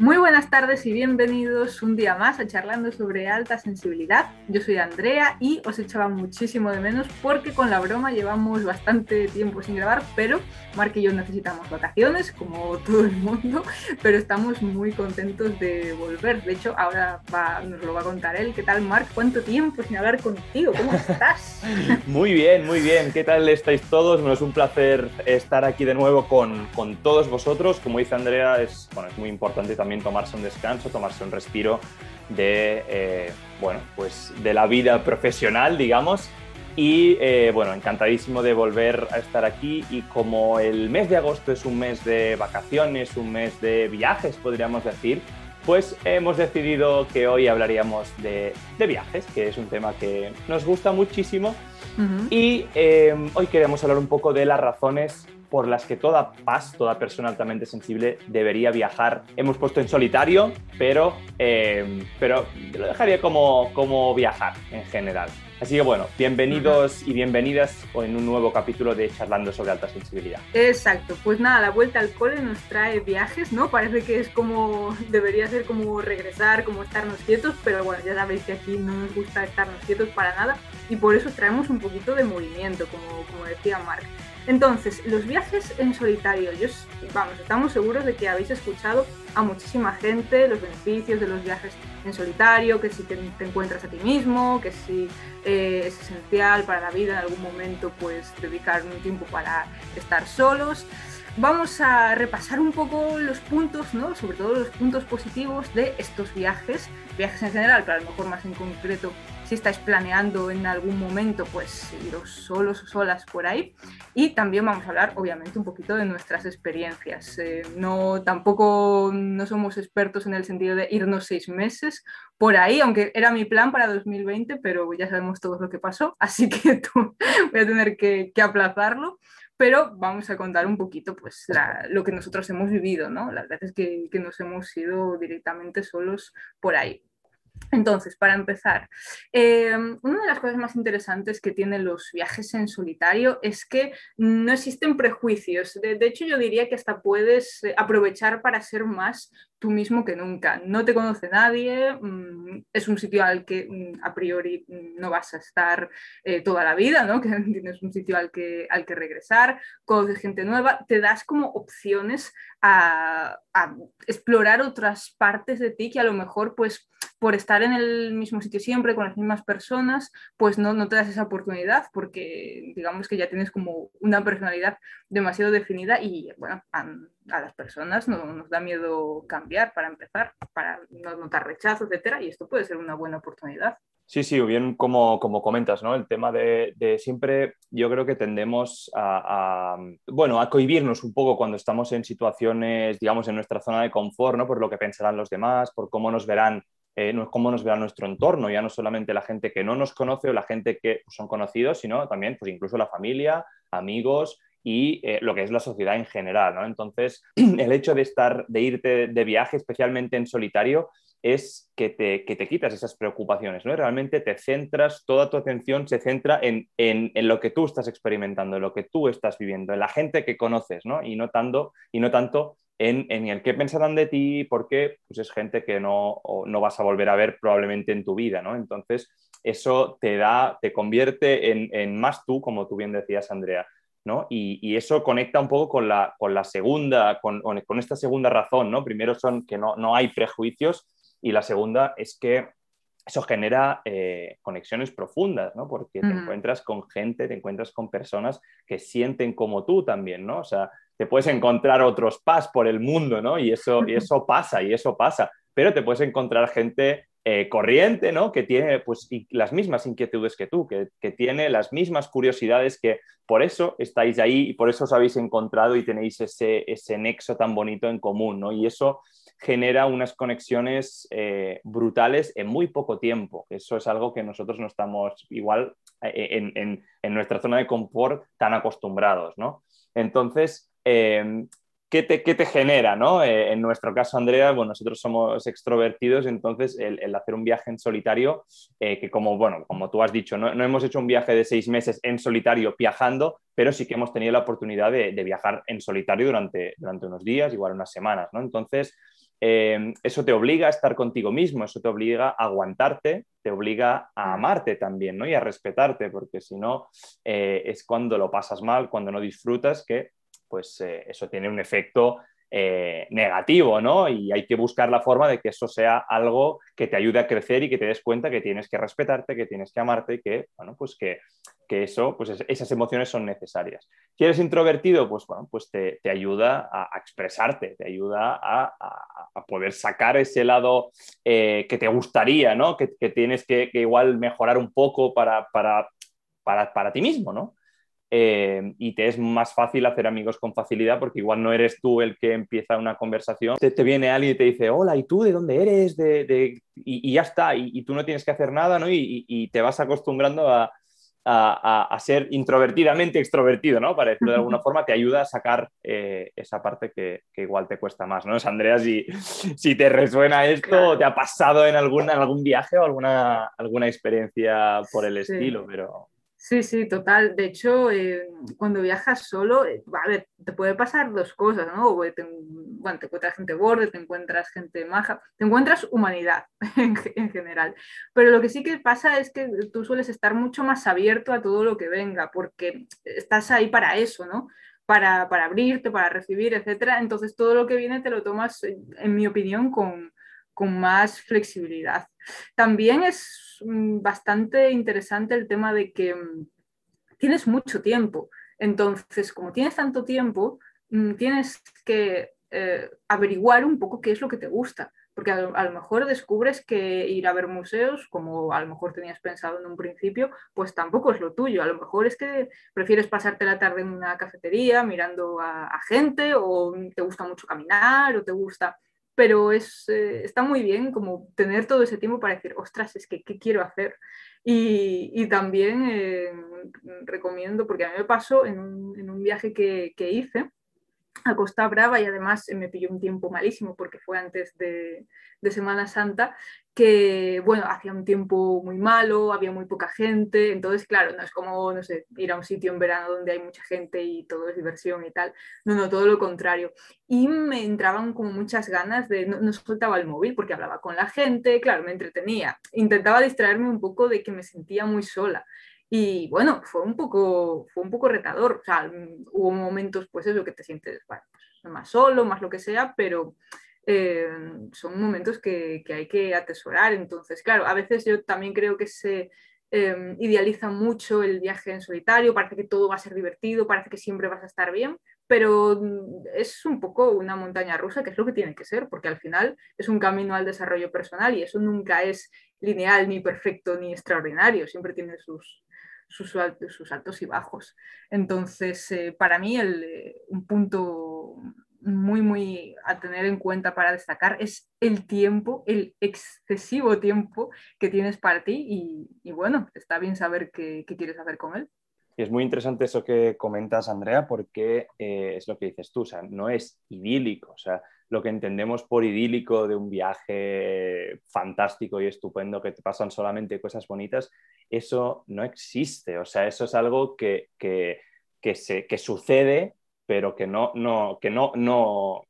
Muy buenas tardes y bienvenidos un día más a Charlando sobre Alta Sensibilidad. Yo soy Andrea y os echaba muchísimo de menos porque con la broma llevamos bastante tiempo sin grabar, pero Mark y yo necesitamos vacaciones, como todo el mundo, pero estamos muy contentos de volver. De hecho, ahora nos lo va a contar él. ¿Qué tal, Mark? ¿Cuánto tiempo sin hablar contigo? ¿Cómo estás? muy bien, muy bien. ¿Qué tal estáis todos? Bueno, es un placer estar aquí de nuevo con, con todos vosotros. Como dice Andrea, es, bueno, es muy importante también también tomarse un descanso, tomarse un respiro de, eh, bueno, pues de la vida profesional, digamos. Y eh, bueno, encantadísimo de volver a estar aquí y como el mes de agosto es un mes de vacaciones, un mes de viajes, podríamos decir, pues hemos decidido que hoy hablaríamos de, de viajes, que es un tema que nos gusta muchísimo. Y eh, hoy queremos hablar un poco de las razones por las que toda paz, toda persona altamente sensible debería viajar. Hemos puesto en solitario, pero, eh, pero lo dejaría como, como viajar en general. Así que bueno, bienvenidos y bienvenidas en un nuevo capítulo de Charlando sobre alta sensibilidad. Exacto, pues nada, la vuelta al cole nos trae viajes, ¿no? Parece que es como, debería ser como regresar, como estarnos quietos, pero bueno, ya sabéis que aquí no nos gusta estarnos quietos para nada y por eso traemos un poquito de movimiento, como, como decía Mark. Entonces, los viajes en solitario, vamos, estamos seguros de que habéis escuchado a muchísima gente los beneficios de los viajes en solitario, que si te, encuentras a ti mismo, que si eh, es esencial para la vida en algún momento, pues dedicar un tiempo para estar solos. Vamos a repasar un poco los puntos, ¿no? sobre todo los puntos positivos de estos viajes, viajes en general, pero a lo mejor más en concreto si estáis planeando en algún momento, pues iros solos o solas por ahí. Y también vamos a hablar, obviamente, un poquito de nuestras experiencias. Eh, no, tampoco no somos expertos en el sentido de irnos seis meses por ahí, aunque era mi plan para 2020, pero ya sabemos todo lo que pasó, así que voy a tener que, aplazarlo pero vamos a contar un poquito pues lo que nosotros hemos vivido, ¿no? Las veces que, nos hemos ido directamente solos por ahí. Entonces, para empezar, eh, una de las cosas más interesantes que tienen los viajes en solitario es que no existen prejuicios. De, hecho, yo diría que hasta puedes eh, aprovechar para ser más tú mismo que nunca. No te conoce nadie, mm, es un sitio al que mm, a priori no vas a estar eh, toda la vida, ¿no? que tienes un sitio al que, al que regresar, conoces gente nueva, te das como opciones a, a, explorar otras partes de ti que a lo mejor pues por estar en el mismo sitio siempre con las mismas personas pues no, no te das esa oportunidad porque digamos que ya tienes como una personalidad demasiado definida y bueno, a las personas no, nos da miedo cambiar para empezar, para no notar rechazo, etcétera, y esto puede ser una buena oportunidad. Sí, sí, bien como, como comentas, ¿no? El tema de, de siempre, yo creo que tendemos a, bueno, a cohibirnos un poco cuando estamos en situaciones, digamos, en nuestra zona de confort, ¿no? Por lo que pensarán los demás, por cómo nos verán, eh, cómo nos verá nuestro entorno, ya no solamente la gente que no nos conoce o la gente que pues, son conocidos, sino también, pues incluso la familia, amigos, y eh, lo que es la sociedad en general. ¿no? Entonces, el hecho de estar, de irte de viaje, especialmente en solitario, es que te, que te quitas esas preocupaciones, ¿no? realmente te centras, toda tu atención se centra en, en, en, lo que tú estás experimentando, en lo que tú estás viviendo, en la gente que conoces, ¿no? Y no tanto, y no tanto en, en, el qué pensarán de ti, porque pues es gente que no, no vas a volver a ver probablemente en tu vida, ¿no? Entonces, eso te da, te convierte en, en más tú, como tú bien decías, Andrea. Y, eso conecta un poco con la, con la segunda, con, con, esta segunda razón, ¿no? Primero son que no, no hay prejuicios y la segunda es que eso genera eh, conexiones profundas, ¿no? Porque te encuentras con gente, te encuentras con personas que sienten como tú también, ¿no? O sea, te puedes encontrar otros pas por el mundo, ¿no? Y eso, y eso pasa, y eso pasa, pero te puedes encontrar gente eh, corriente, ¿no? Que tiene pues, las mismas inquietudes que tú, que, tiene las mismas curiosidades, que por eso estáis ahí y por eso os habéis encontrado y tenéis ese, ese nexo tan bonito en común, ¿no? Y eso genera unas conexiones eh, brutales en muy poco tiempo. Eso es algo que nosotros no estamos igual eh, en, en nuestra zona de confort tan acostumbrados, ¿no? Entonces, ¿qué te, genera? ¿no? Eh, en nuestro caso, Andrea, bueno, nosotros somos extrovertidos, entonces el, hacer un viaje en solitario, eh, que como, bueno, como tú has dicho, no, hemos hecho un viaje de seis meses en solitario viajando, pero sí que hemos tenido la oportunidad de, viajar en solitario durante, durante unos días, igual unas semanas. ¿no? Entonces, eh, eso te obliga a estar contigo mismo, eso te obliga a aguantarte, te obliga a amarte también, ¿no? Y a respetarte, porque si no, eh, es cuando lo pasas mal, cuando no disfrutas, que pues eh, eso tiene un efecto negativo, ¿no? Y hay que buscar la forma de que eso sea algo que te ayude a crecer y que te des cuenta que tienes que respetarte, que tienes que amarte y que, bueno, pues que, que eso, pues esas emociones son necesarias. Si eres introvertido, pues bueno, pues te, ayuda a, expresarte, te ayuda a, poder sacar ese lado eh, que te gustaría, ¿no? Que, tienes que, igual mejorar un poco para, para, para, ti mismo, ¿no? Eh, y te es más fácil hacer amigos con facilidad porque igual no eres tú el que empieza una conversación, te, viene alguien y te dice, hola, ¿y tú de dónde eres? De, y, ya está, y, tú no tienes que hacer nada, ¿no? y te vas acostumbrando a, a, ser introvertidamente extrovertido, ¿no? Para decirlo de alguna forma, te ayuda a sacar eh, esa parte que, igual te cuesta más, ¿no? Andrea, si, si te resuena esto, te ha pasado en, algún, algún viaje o alguna, alguna experiencia por el estilo, pero... Sí, sí, total. De hecho, eh, cuando viajas solo, eh, te puede pasar dos cosas, ¿no? Te, bueno, te encuentras gente borde, te encuentras gente maja, te encuentras humanidad en, general. Pero lo que sí que pasa es que tú sueles estar mucho más abierto a todo lo que venga, porque estás ahí para eso, ¿no? Para, para abrirte, para recibir, etcétera. Entonces, todo lo que viene te lo tomas, en mi opinión, con, con más flexibilidad. También es mm, bastante interesante el tema de que mm, tienes mucho tiempo. Entonces, como tienes tanto tiempo, mm, tienes que eh, averiguar un poco qué es lo que te gusta. Porque a lo, mejor descubres que ir a ver museos, como a lo mejor tenías pensado en un principio, pues tampoco es lo tuyo. A lo mejor es que prefieres pasarte la tarde en una cafetería mirando a gente, o te gusta mucho caminar, o te gusta pero es, eh, está muy bien como tener todo ese tiempo para decir, ostras, es que, ¿qué quiero hacer? Y, también eh, recomiendo, porque a mí me pasó en un, en un viaje que, que, hice a Costa Brava y además me pilló un tiempo malísimo porque fue antes de, de Semana Santa, que, bueno, hacía un tiempo muy malo, había muy poca gente, entonces, claro, no es como, no sé, ir a un sitio en verano donde hay mucha gente y todo es diversión y tal, no, no, todo lo contrario. Y me entraban como muchas ganas de, no, no soltaba el móvil porque hablaba con la gente, claro, me entretenía, intentaba distraerme un poco de que me sentía muy sola. Y bueno, fue un poco, fue un poco retador, o sea, hubo momentos, pues eso, que te sientes, pues, más solo, más lo que sea, pero eh, son momentos que, que, hay que atesorar. Entonces, claro, a veces yo también creo que se eh, idealiza mucho el viaje en solitario, parece que todo va a ser divertido, parece que siempre vas a estar bien, pero mm, es un poco una montaña rusa, que es lo que tiene que ser, porque al final es un camino al desarrollo personal y eso nunca es lineal, ni perfecto, ni extraordinario, siempre tiene sus, sus, sus altos y bajos. Entonces, eh, para mí, el, un punto muy, muy a tener en cuenta para destacar es el tiempo, el excesivo tiempo que tienes para ti y, bueno, está bien saber qué, quieres hacer con él. Es muy interesante eso que comentas, Andrea, porque eh, es lo que dices tú, o sea, no es idílico, o sea, lo que entendemos por idílico de un viaje fantástico y estupendo que te pasan solamente cosas bonitas, eso no existe, o sea, eso es algo que, que, que, se, que sucede pero que no, no, que no, no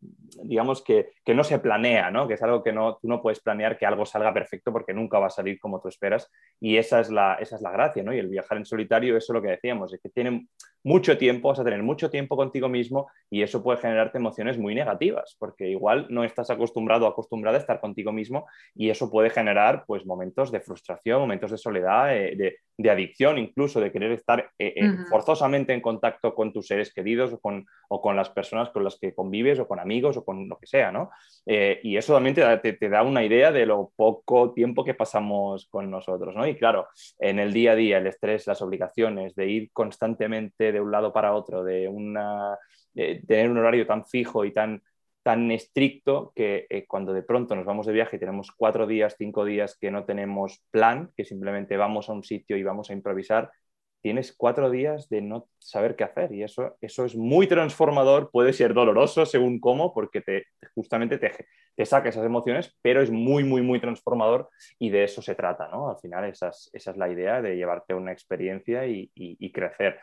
digamos que, que, no se planea, ¿no? que es algo que no, tú no puedes planear que algo salga perfecto porque nunca va a salir como tú esperas y esa es la, esa es la gracia, ¿no? Y el viajar en solitario, eso es lo que decíamos, es que tiene mucho tiempo, vas a tener mucho tiempo contigo mismo y eso puede generarte emociones muy negativas porque igual no estás acostumbrado o acostumbrada a estar contigo mismo y eso puede generar pues momentos de frustración, momentos de soledad, eh, de, de, adicción incluso, de querer estar eh, eh, forzosamente en contacto con tus seres queridos o con o con las personas con las que convives o con amigos o con lo que sea, ¿no? Eh, y eso también te da, una idea de lo poco tiempo que pasamos con nosotros, ¿no? Y claro, en el día a día, el estrés, las obligaciones de ir constantemente de un lado para otro, de una, tener un horario tan fijo y tan, tan estricto que eh, cuando de pronto nos vamos de viaje y tenemos cuatro días, cinco días que no tenemos plan, que simplemente vamos a un sitio y vamos a improvisar, tienes cuatro días de no saber qué hacer y eso, eso es muy transformador, puede ser doloroso según cómo, porque te, justamente te, te saca esas emociones, pero es muy, muy, muy transformador y de eso se trata, ¿no? Al final esa es, esa es la idea de llevarte una experiencia y, y, crecer.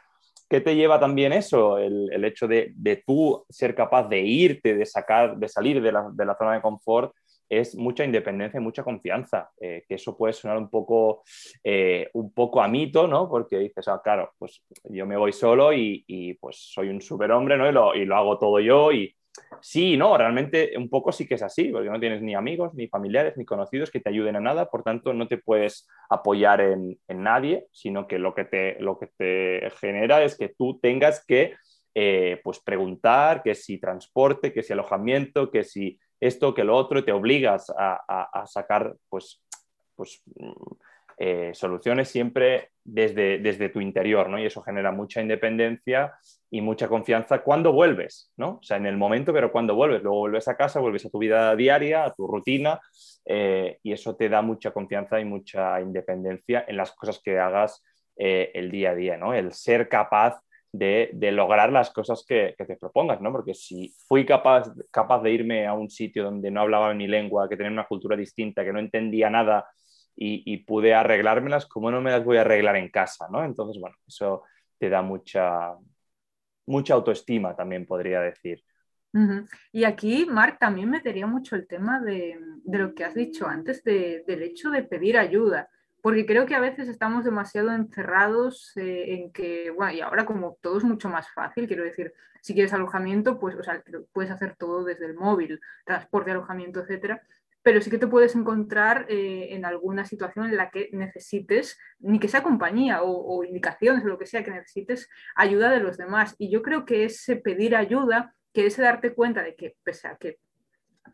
¿qué te lleva también eso? El, hecho de, tú ser capaz de irte, de sacar, de salir de la, de la zona de confort, es mucha independencia y mucha confianza, eh, que eso puede sonar un poco, eh, un poco a mito, ¿no? Porque dices, ah, claro, pues yo me voy solo y, pues soy un superhombre, ¿no? Y lo, hago todo yo y sí, no, realmente un poco sí que es así, porque no tienes ni amigos, ni familiares, ni conocidos que te ayuden a nada, por tanto no te puedes apoyar en, en nadie, sino que lo que, te, lo que te genera es que tú tengas que eh, pues preguntar que si transporte, que si alojamiento, que si esto, que lo otro, te obligas a, sacar pues, pues, mm, eh, soluciones siempre desde, desde tu interior, ¿no? Y eso genera mucha independencia y mucha confianza cuando vuelves, ¿no? O sea, en el momento, pero cuando vuelves, luego vuelves a casa, vuelves a tu vida diaria, a tu rutina, eh, y eso te da mucha confianza y mucha independencia en las cosas que hagas eh, el día a día, ¿no? El ser capaz de, lograr las cosas que, te propongas, ¿no? Porque si fui capaz, capaz de irme a un sitio donde no hablaba mi lengua, que tenía una cultura distinta, que no entendía nada y, pude arreglármelas, ¿cómo no me las voy a arreglar en casa, ¿no? Entonces, bueno, eso te da mucha, mucha autoestima, también podría decir. Y aquí, Marc, también metería mucho el tema de, lo que has dicho antes, del hecho de pedir ayuda porque creo que a veces estamos demasiado encerrados eh, en que, bueno, y ahora como todo es mucho más fácil, quiero decir, si quieres alojamiento, pues, o sea, puedes hacer todo desde el móvil, transporte, alojamiento, etcétera, pero sí que te puedes encontrar eh, en alguna situación en la que necesites, ni que sea compañía o, o, indicaciones o lo que sea, que necesites ayuda de los demás. Y yo creo que ese pedir ayuda, que ese darte cuenta de que, pese a que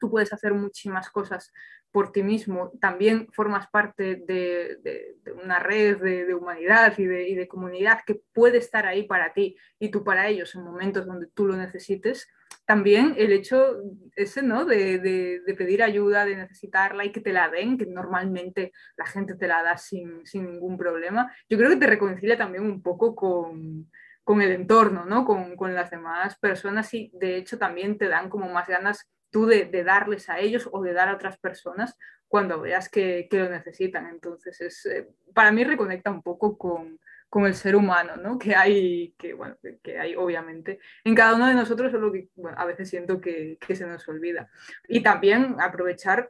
tú puedes hacer muchísimas cosas por ti mismo, también formas parte de, una red de, humanidad y, de, comunidad que puede estar ahí para ti y tú para ellos en momentos donde tú lo necesites. También el hecho ese, ¿no? De, pedir ayuda, de necesitarla y que te la den, que normalmente la gente te la da sin, ningún problema, yo creo que te reconcilia también un poco con, el entorno, ¿no? Con, con las demás personas y de hecho también te dan como más ganas tú de, darles a ellos o de dar a otras personas cuando veas que, lo necesitan. Entonces, es, eh, para mí reconecta un poco con, el ser humano, ¿no? Que hay, que, bueno, que hay obviamente en cada uno de nosotros, solo que a veces siento que, se nos olvida. Y también aprovechar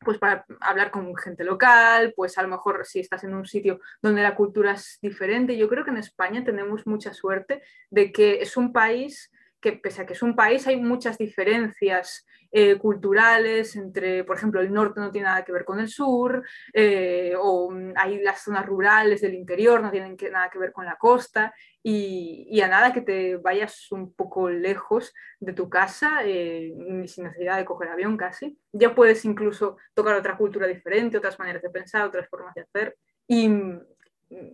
pues para hablar con gente local, pues a lo mejor si estás en un sitio donde la cultura es diferente. Yo creo que en España tenemos mucha suerte de que es un país que pese a que es un país, hay muchas diferencias eh, culturales entre, por ejemplo, el norte no tiene nada que ver con el sur, eh, o hay las zonas rurales del interior, no tienen nada que ver con la costa, y, a nada que te vayas un poco lejos de tu casa, eh, sin necesidad de coger avión casi, ya puedes incluso tocar otra cultura diferente, otras maneras de pensar, otras formas de hacer, y mm,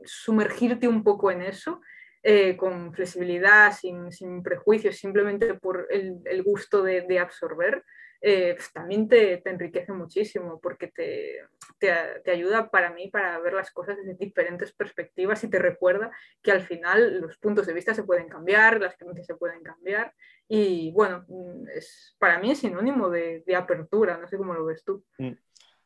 sumergirte un poco en eso eh, con flexibilidad, sin, sin, prejuicios, simplemente por el, el gusto de, de absorber, eh, pues también te, te, enriquece muchísimo porque te, te, te, ayuda para mí para ver las cosas desde diferentes perspectivas y te recuerda que al final los puntos de vista se pueden cambiar, las creencias se pueden cambiar y bueno, es, para mí es sinónimo de, de apertura, no sé cómo lo ves tú. Mm.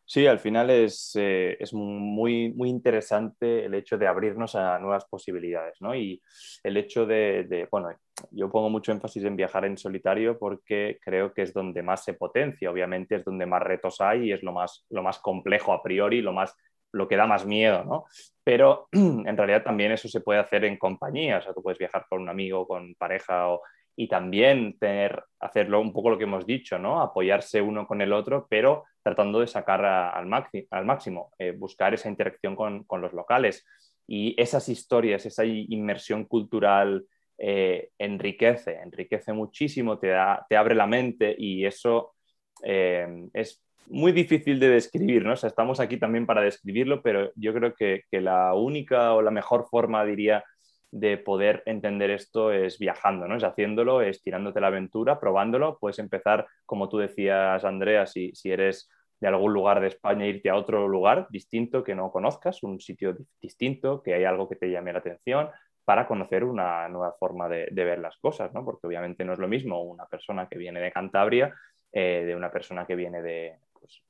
Sí, al final es, eh, es, muy, muy interesante el hecho de abrirnos a nuevas posibilidades, ¿no? Y el hecho de, bueno, yo pongo mucho énfasis en viajar en solitario porque creo que es donde más se potencia, obviamente es donde más retos hay y es lo más, lo más complejo a priori, lo, más, lo que da más miedo, ¿no? Pero en realidad también eso se puede hacer en compañía, o sea, tú puedes viajar con un amigo, con pareja o y también tener, hacerlo un poco lo que hemos dicho, ¿no? Apoyarse uno con el otro, pero tratando de sacar al, al, máximo, eh, buscar esa interacción con, con, los locales. Y esas historias, esa inmersión cultural eh, enriquece, enriquece muchísimo, te, da, te abre la mente y eso eh, es muy difícil de describir, ¿no? Estamos aquí también para describirlo, pero yo creo que, que la única o la mejor forma, diría, de poder entender esto es viajando, ¿no? Es haciéndolo, es tirándote la aventura, probándolo. Puedes empezar, como tú decías, Andrea, si, si eres de algún lugar de España, irte a otro lugar distinto que no conozcas, un sitio distinto, que hay algo que te llame la atención, para conocer una nueva forma de, ver las cosas, ¿no? Porque obviamente no es lo mismo una persona que viene de Cantabria eh, de una persona que viene de, pues,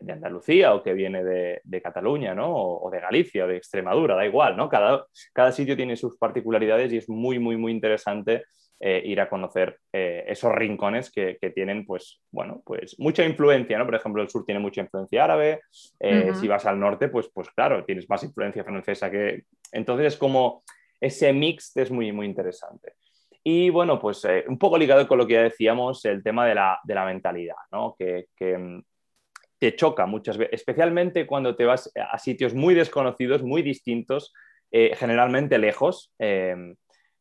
de Andalucía o que viene de, Cataluña, ¿no? O, de Galicia o de Extremadura, da igual, ¿no? Cada, cada sitio tiene sus particularidades y es muy, muy, muy interesante eh, ir a conocer eh, esos rincones que, tienen, pues, bueno, pues mucha influencia, ¿no? Por ejemplo, el sur tiene mucha influencia árabe, si vas al norte, pues, pues claro, tienes más influencia francesa que... Entonces es como ese mix es muy, muy interesante. Y bueno, pues un poco ligado con lo que ya decíamos, el tema de la, de la mentalidad, ¿no? Que, que, mm, te choca muchas veces, especialmente cuando te vas a sitios muy desconocidos, muy distintos, eh, generalmente lejos, eh,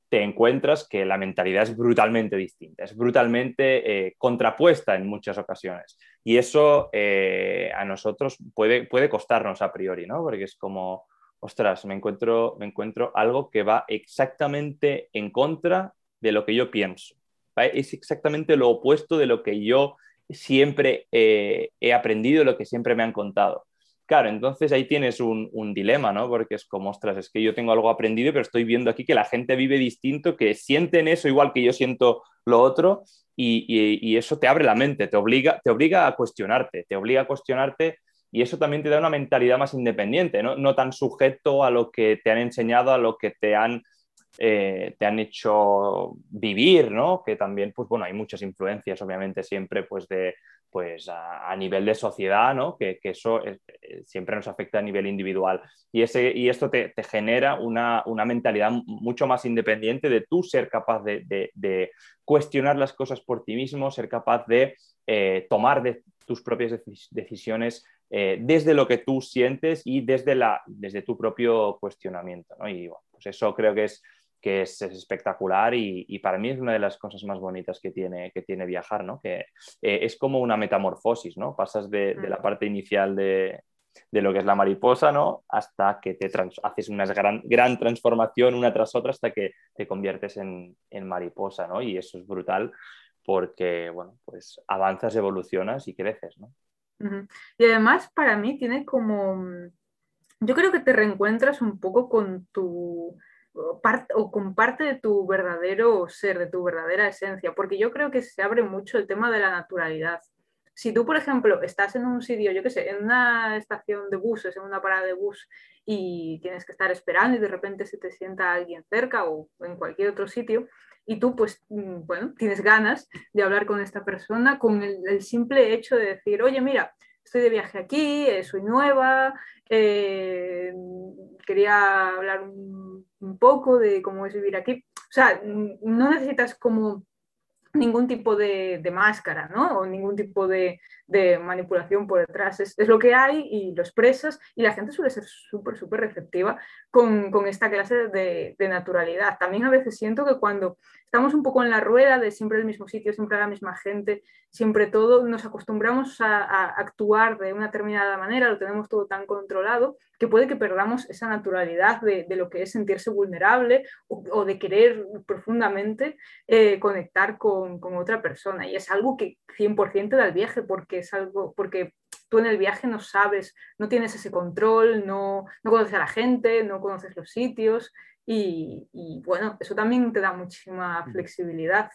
te encuentras que la mentalidad es brutalmente distinta, es brutalmente eh, contrapuesta en muchas ocasiones. Y eso a nosotros puede, puede costarnos a priori, ¿no? Porque es como, ostras, me encuentro, me encuentro algo que va exactamente en contra de lo que yo pienso. Es exactamente lo opuesto de lo que yo siempre eh, he aprendido lo que siempre me han contado. Claro, entonces ahí tienes un, dilema, ¿no? Porque es como, ostras, es que yo tengo algo aprendido, pero estoy viendo aquí que la gente vive distinto, que sienten eso igual que yo siento lo otro, y, eso te abre la mente, te obliga, te obliga a cuestionarte, te obliga a cuestionarte, y eso también te da una mentalidad más independiente, ¿no? No tan sujeto a lo que te han enseñado, a lo que te han eh, te han hecho vivir, ¿no? Que también, pues bueno, hay muchas influencias, obviamente, siempre, pues de, pues a, nivel de sociedad, ¿no? Que, eso eh, siempre nos afecta a nivel individual. Y, ese, y esto te, genera una, mentalidad mucho más independiente de tú ser capaz de, cuestionar las cosas por ti mismo, ser capaz de eh, tomar de tus propias decisiones desde lo que tú sientes y desde, la, desde tu propio cuestionamiento. ¿no? Y bueno, pues eso creo que es que es, espectacular y, para mí es una de las cosas más bonitas que tiene, que tiene viajar, ¿no? que eh, es como una metamorfosis, ¿no? pasas de, la parte inicial de, lo que es la mariposa ¿no? hasta que te haces una gran, gran transformación una tras otra hasta que te conviertes en, mariposa ¿no? y eso es brutal porque bueno, pues avanzas, evolucionas y creces. ¿no? Y además para mí tiene como, yo creo que te reencuentras un poco con tu o con parte de tu verdadero ser, de tu verdadera esencia, porque yo creo que se abre mucho el tema de la naturalidad. Si tú, por ejemplo, estás en un sitio, yo qué sé, en una estación de buses, en una parada de bus y tienes que estar esperando y de repente se te sienta alguien cerca o en cualquier otro sitio y tú, pues, mm, bueno, tienes ganas de hablar con esta persona con el, simple hecho de decir, oye, mira, estoy de viaje aquí, eh, soy nueva, eh, quería hablar un, poco de cómo es vivir aquí. O sea, no necesitas como ningún tipo de, máscara, ¿no? O ningún tipo de, manipulación por detrás. Es, lo que hay y lo expresas y la gente suele ser súper, súper receptiva con, esta clase de, naturalidad. También a veces siento que cuando estamos un poco en la rueda de siempre el mismo sitio, siempre la misma gente, siempre todo, nos acostumbramos a, actuar de una determinada manera, lo tenemos todo tan controlado que puede que perdamos esa naturalidad de, lo que es sentirse vulnerable o, de querer profundamente eh, conectar con, con, otra persona. Y es algo que 100% da el viaje, porque es algo, porque tú en el viaje no sabes, no tienes ese control, no, no conoces a la gente, no conoces los sitios y, bueno, eso también te da muchísima flexibilidad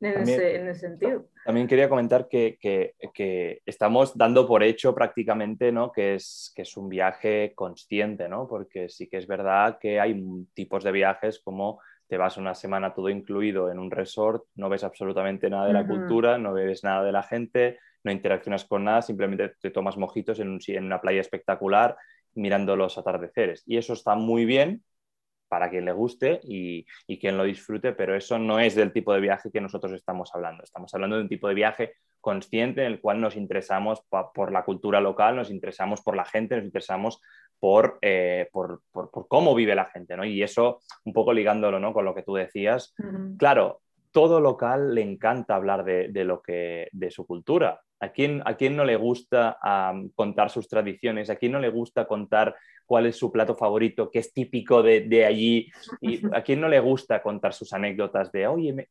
en, ese, sentido. También quería comentar que, que, estamos dando por hecho prácticamente ¿no? que, es, que es un viaje consciente, ¿no? porque sí que es verdad que hay tipos de viajes como te vas una semana todo incluido en un resort, no ves absolutamente nada de la cultura, no ves nada de la gente, no interaccionas con nada, simplemente te tomas mojitos en, un, en una playa espectacular mirando los atardeceres. Y eso está muy bien, para quien le guste y, quien lo disfrute, pero eso no es del tipo de viaje que nosotros estamos hablando. Estamos hablando de un tipo de viaje consciente en el cual nos interesamos por la cultura local, nos interesamos por la gente, nos interesamos por, eh, por, cómo vive la gente. ¿no? Y eso, un poco ligándolo ¿no? con lo que tú decías, claro, todo local le encanta hablar de, lo que, de su cultura. ¿A quién, ¿A quién no le gusta contar sus tradiciones? ¿A quién no le gusta contar cuál es su plato favorito, que es típico de, allí, y a quién no le gusta contar sus anécdotas de, oye,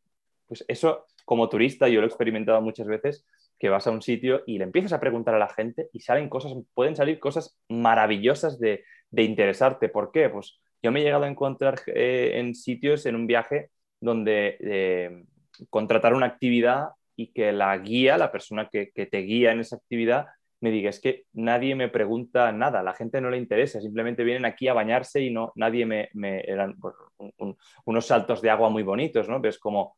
pues eso como turista, yo lo he experimentado muchas veces, que vas a un sitio y le empiezas a preguntar a la gente y salen cosas, pueden salir cosas maravillosas de, interesarte. ¿Por qué? Pues yo me he llegado a encontrar eh, en sitios, en un viaje, donde eh, contratar una actividad y que la guía, la persona que, que, te guía en esa actividad, me diga, es que nadie me pregunta nada, la gente no le interesa, simplemente vienen aquí a bañarse y no, nadie me, me eran pues, unos saltos de agua muy bonitos, ¿no? Pero es como,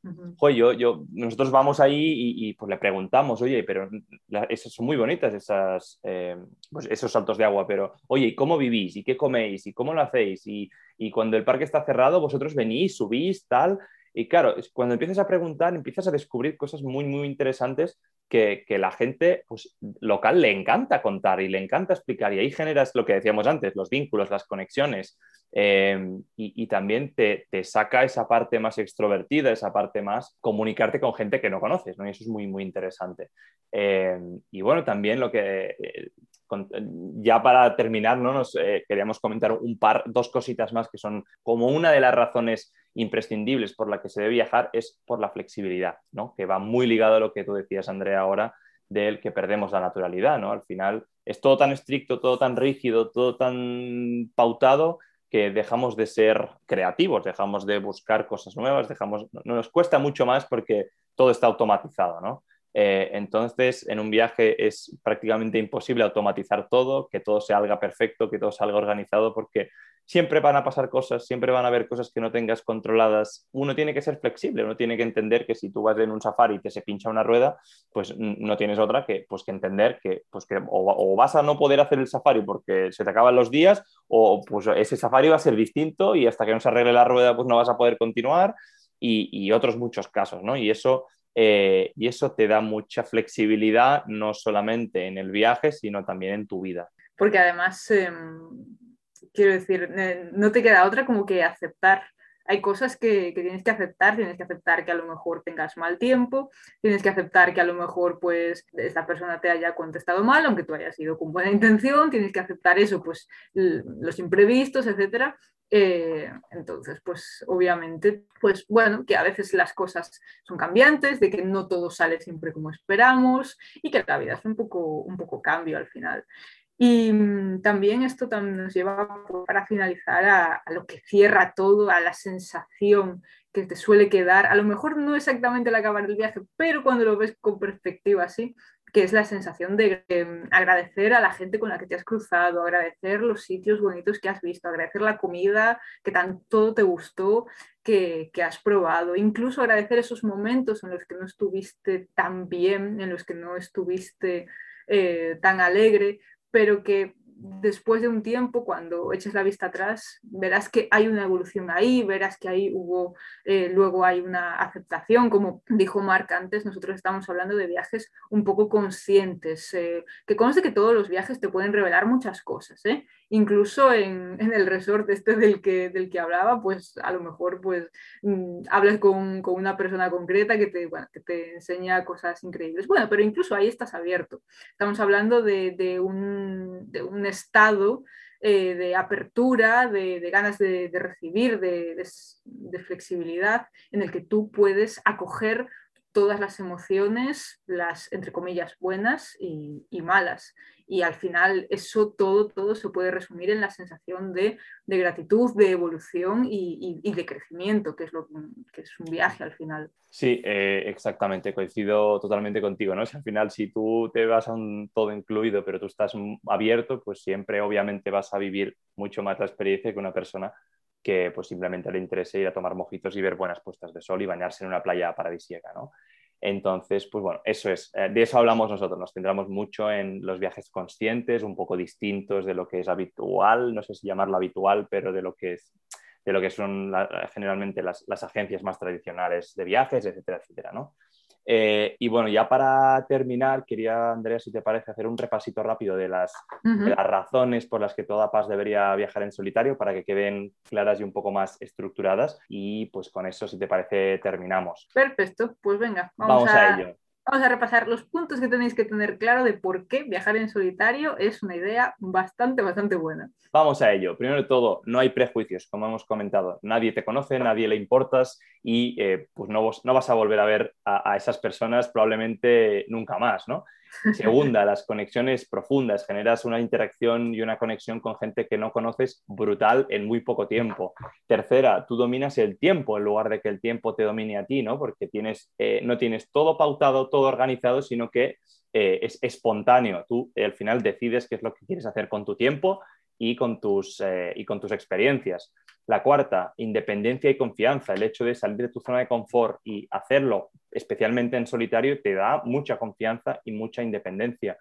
yo, yo, nosotros vamos ahí y, pues le preguntamos, oye, pero esas son muy bonitas esas, eh, pues esos saltos de agua, pero oye, ¿y cómo vivís? ¿Y qué coméis? ¿Y cómo lo hacéis? Y, y cuando el parque está cerrado, vosotros venís, subís, tal. Y claro, cuando empiezas a preguntar, empiezas a descubrir cosas muy, muy interesantes que, que, la gente pues, local le encanta contar y le encanta explicar. Y ahí generas lo que decíamos antes, los vínculos, las conexiones. Eh, y, y, también te, te, saca esa parte más extrovertida, esa parte más comunicarte con gente que no conoces, ¿no? Y eso es muy, muy interesante. Eh, y bueno, también lo que eh, ya para terminar, ¿no? Nos, eh, queríamos comentar un par, dos cositas más que son como una de las razones imprescindibles por la que se debe viajar es por la flexibilidad, ¿no? que va muy ligado a lo que tú decías, Andrea, ahora, del que perdemos la naturalidad. ¿no? Al final es todo tan estricto, todo tan rígido, todo tan pautado que dejamos de ser creativos, dejamos de buscar cosas nuevas, dejamos, nos cuesta mucho más porque todo está automatizado, ¿no? Eh, entonces, en un viaje es prácticamente imposible automatizar todo, que todo salga perfecto, que todo salga organizado, porque siempre van a pasar cosas, siempre van a haber cosas que no tengas controladas. Uno tiene que ser flexible, uno tiene que entender que si tú vas en un safari y te se pincha una rueda, pues no tienes otra que, pues, que entender que, pues, que o, vas a no poder hacer el safari porque se te acaban los días, o pues ese safari va a ser distinto y hasta que no se arregle la rueda, pues no vas a poder continuar. Y, y otros muchos casos, ¿no? Y eso eh, y eso te da mucha flexibilidad, no solamente en el viaje, sino también en tu vida. Porque además, em, quiero decir, no te queda otra como que aceptar. Hay cosas que, que, tienes que aceptar, tienes que aceptar que a lo mejor tengas mal tiempo, tienes que aceptar que a lo mejor pues esta persona te haya contestado mal, aunque tú hayas ido con buena intención, tienes que aceptar eso, pues los imprevistos, etcétera, eh, entonces, pues obviamente, pues bueno, que a veces las cosas son cambiantes, de que no todo sale siempre como esperamos y que la vida es un poco, un poco cambio al final. Y mm, también esto nos lleva para finalizar a, a, lo que cierra todo, a la sensación que te suele quedar, a lo mejor no exactamente al acabar el viaje, pero cuando lo ves con perspectiva así, que es la sensación de em, agradecer a la gente con la que te has cruzado, agradecer los sitios bonitos que has visto, agradecer la comida que tanto te gustó, que, que, has probado, incluso agradecer esos momentos en los que no estuviste tan bien, en los que no estuviste eh, tan alegre, pero que después de un tiempo, cuando eches la vista atrás, verás que hay una evolución ahí, verás que ahí hubo, eh, luego hay una aceptación, como dijo Marc antes, nosotros estamos hablando de viajes un poco conscientes, eh, que conste que todos los viajes te pueden revelar muchas cosas, ¿eh? incluso en, en, el resort este del que, del que hablaba, pues a lo mejor pues mm, hablas con, con, una persona concreta que te, que te enseña cosas increíbles. Bueno, pero incluso ahí estás abierto. Estamos hablando de, de, un, de un, estado eh, de apertura, de, ganas de recibir, de, flexibilidad, en el que tú puedes acoger todas las emociones, las entre comillas buenas y, malas y al final eso todo, todo se puede resumir en la sensación de, gratitud, de evolución y, de crecimiento, que es, lo, que es un viaje al final. Sí, eh, exactamente, coincido totalmente contigo, ¿no? Si al final si tú te vas a un todo incluido, pero tú estás abierto, pues siempre obviamente vas a vivir mucho más la experiencia que una persona que pues simplemente le interese ir a tomar mojitos y ver buenas puestas de sol y bañarse en una playa paradisíaca, ¿no? Entonces, pues bueno, eso es, eh, de eso hablamos nosotros, nos centramos mucho en los viajes conscientes, un poco distintos de lo que es habitual, no sé si llamarlo habitual, pero de lo que es de lo que son generalmente las, las, agencias más tradicionales de viajes, etcétera, etcétera, ¿no? Eh, y bueno, ya para terminar, quería, Andrea, si te parece, hacer un repasito rápido de las, uh -huh. de las, razones por las que toda paz debería viajar en solitario para que queden claras y un poco más estructuradas. Y pues con eso, si te parece, terminamos. Perfecto, pues venga, vamos, vamos a... a ello. Vamos a repasar los puntos que tenéis que tener claro de por qué viajar en solitario es una idea bastante, bastante buena. Vamos a ello. Primero de todo, no hay prejuicios, como hemos comentado. Nadie te conoce, nadie le importas y eh, pues no, no, vas a volver a ver a, a, esas personas probablemente nunca más, ¿no? Segunda, las conexiones profundas. Generas una interacción y una conexión con gente que no conoces brutal en muy poco tiempo. Tercera, tú dominas el tiempo en lugar de que el tiempo te domine a ti, ¿no? Porque tienes, eh, no tienes todo pautado, todo organizado, sino que eh, es espontáneo. Tú al final decides qué es lo que quieres hacer con tu tiempo y con tus, y con tus experiencias. La cuarta, independencia y confianza. El hecho de salir de tu zona de confort y hacerlo, especialmente en solitario, te da mucha confianza y mucha independencia.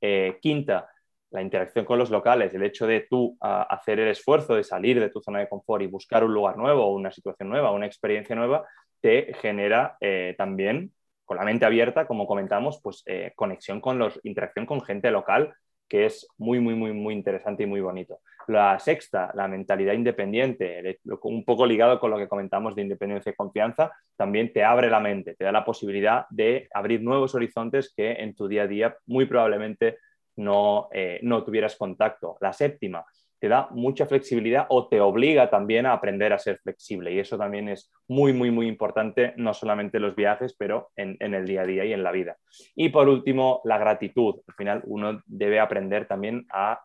Eh, quinta, la interacción con los locales. El hecho de tú hacer el esfuerzo de salir de tu zona de confort y buscar un lugar nuevo, una situación nueva, una experiencia nueva, te genera eh, también, con la mente abierta, como comentamos, pues eh, conexión con los, interacción con gente local que es muy, muy, muy, muy interesante y muy bonito. La sexta, la mentalidad independiente, un poco ligado con lo que comentamos de independencia y confianza, también te abre la mente, te da la posibilidad de abrir nuevos horizontes que en tu día a día muy probablemente no, eh, no tuvieras contacto. La séptima, te da mucha flexibilidad o te obliga también a aprender a ser flexible. Y eso también es muy, muy, muy importante, no solamente en los viajes, pero en, el día a día y en la vida. Y por último, la gratitud. Al final, uno debe aprender también a,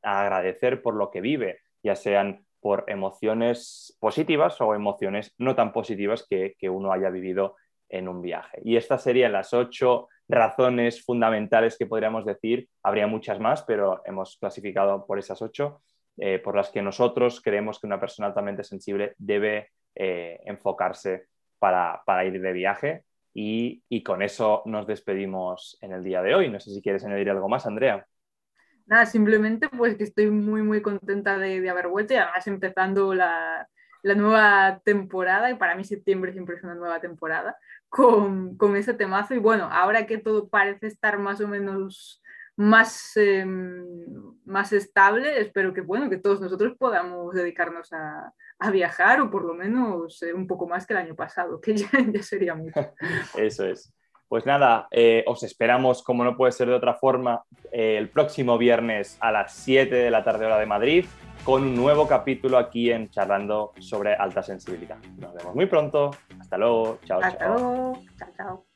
agradecer por lo que vive, ya sean por emociones positivas o emociones no tan positivas que, que uno haya vivido en un viaje. Y estas serían las ocho razones fundamentales que podríamos decir. Habría muchas más, pero hemos clasificado por esas ocho. Eh, por las que nosotros creemos que una persona altamente sensible debe eh, enfocarse para, ir de viaje. Y, con eso nos despedimos en el día de hoy. No sé si quieres añadir algo más, Andrea. Nada, simplemente pues que estoy muy, muy contenta de, de haber vuelto y además empezando la, la nueva temporada, y para mí septiembre siempre es una nueva temporada, con, con ese temazo. Y bueno, ahora que todo parece estar más o menos más, em, más estable, espero que, bueno, que todos nosotros podamos dedicarnos a, a viajar o por lo menos eh, un poco más que el año pasado, que ya, ya sería mucho. Eso es. Pues nada, eh, os esperamos, como no puede ser de otra forma, eh, el próximo viernes a las 7 de la tarde hora de Madrid con un nuevo capítulo aquí en Charlando sobre alta sensibilidad. Nos vemos muy pronto. Hasta luego. Chao, Hasta luego. Chao, chao.